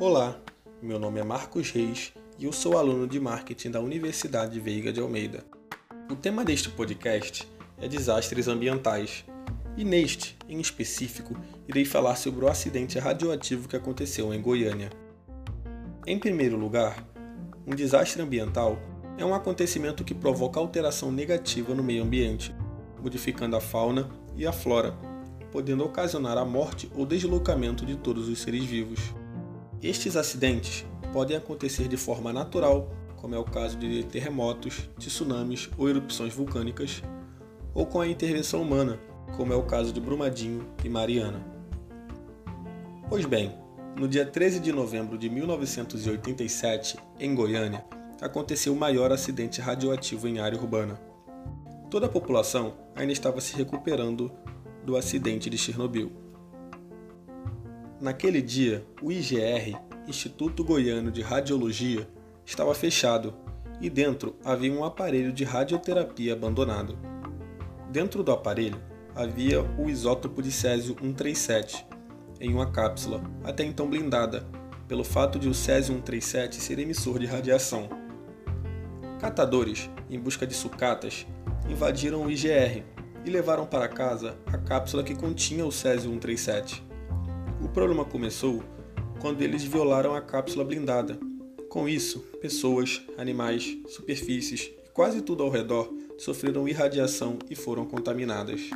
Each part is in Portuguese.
Olá, meu nome é Marcos Reis e eu sou aluno de marketing da Universidade Veiga de Almeida. O tema deste podcast é desastres ambientais e neste, em específico, irei falar sobre o acidente radioativo que aconteceu em Goiânia. Em primeiro lugar, um desastre ambiental é um acontecimento que provoca alteração negativa no meio ambiente, modificando a fauna e a flora, podendo ocasionar a morte ou deslocamento de todos os seres vivos. Estes acidentes podem acontecer de forma natural, como é o caso de terremotos, tsunamis ou erupções vulcânicas, ou com a intervenção humana, como é o caso de Brumadinho e Mariana. Pois bem, no dia 13 de novembro de 1987, em Goiânia, aconteceu o maior acidente radioativo em área urbana. Toda a população ainda estava se recuperando do acidente de Chernobyl. Naquele dia, o IGR, Instituto Goiano de Radiologia, estava fechado e dentro havia um aparelho de radioterapia abandonado. Dentro do aparelho havia o isótopo de césio 137 em uma cápsula, até então blindada, pelo fato de o césio 137 ser emissor de radiação. Catadores, em busca de sucatas, invadiram o IGR e levaram para casa a cápsula que continha o césio 137. O problema começou quando eles violaram a cápsula blindada. Com isso, pessoas, animais, superfícies e quase tudo ao redor sofreram irradiação e foram contaminadas.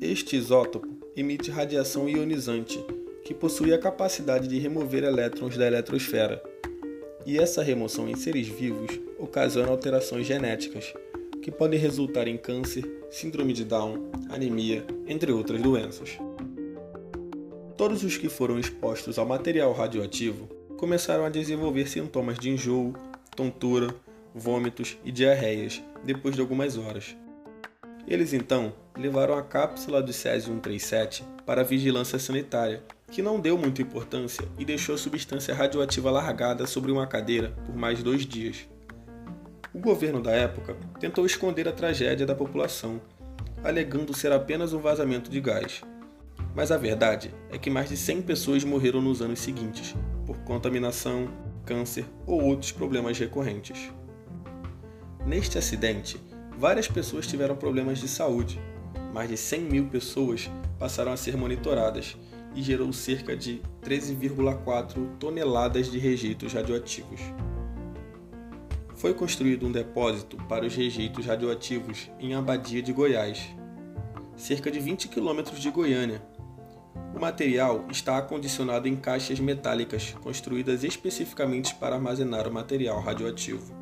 Este isótopo emite radiação ionizante, que possui a capacidade de remover elétrons da eletrosfera. E essa remoção em seres vivos ocasiona alterações genéticas, que podem resultar em câncer, síndrome de Down, anemia, entre outras doenças. Todos os que foram expostos ao material radioativo começaram a desenvolver sintomas de enjoo, tontura, vômitos e diarreias depois de algumas horas. Eles então levaram a cápsula do Césio 137 para a vigilância sanitária, que não deu muita importância e deixou a substância radioativa largada sobre uma cadeira por mais dois dias. O governo da época tentou esconder a tragédia da população, alegando ser apenas um vazamento de gás. Mas a verdade é que mais de 100 pessoas morreram nos anos seguintes, por contaminação, câncer ou outros problemas recorrentes. Neste acidente, várias pessoas tiveram problemas de saúde. Mais de 100 mil pessoas passaram a ser monitoradas e gerou cerca de 13,4 toneladas de rejeitos radioativos foi construído um depósito para os rejeitos radioativos em Abadia de Goiás, cerca de 20 quilômetros de Goiânia. O material está acondicionado em caixas metálicas construídas especificamente para armazenar o material radioativo.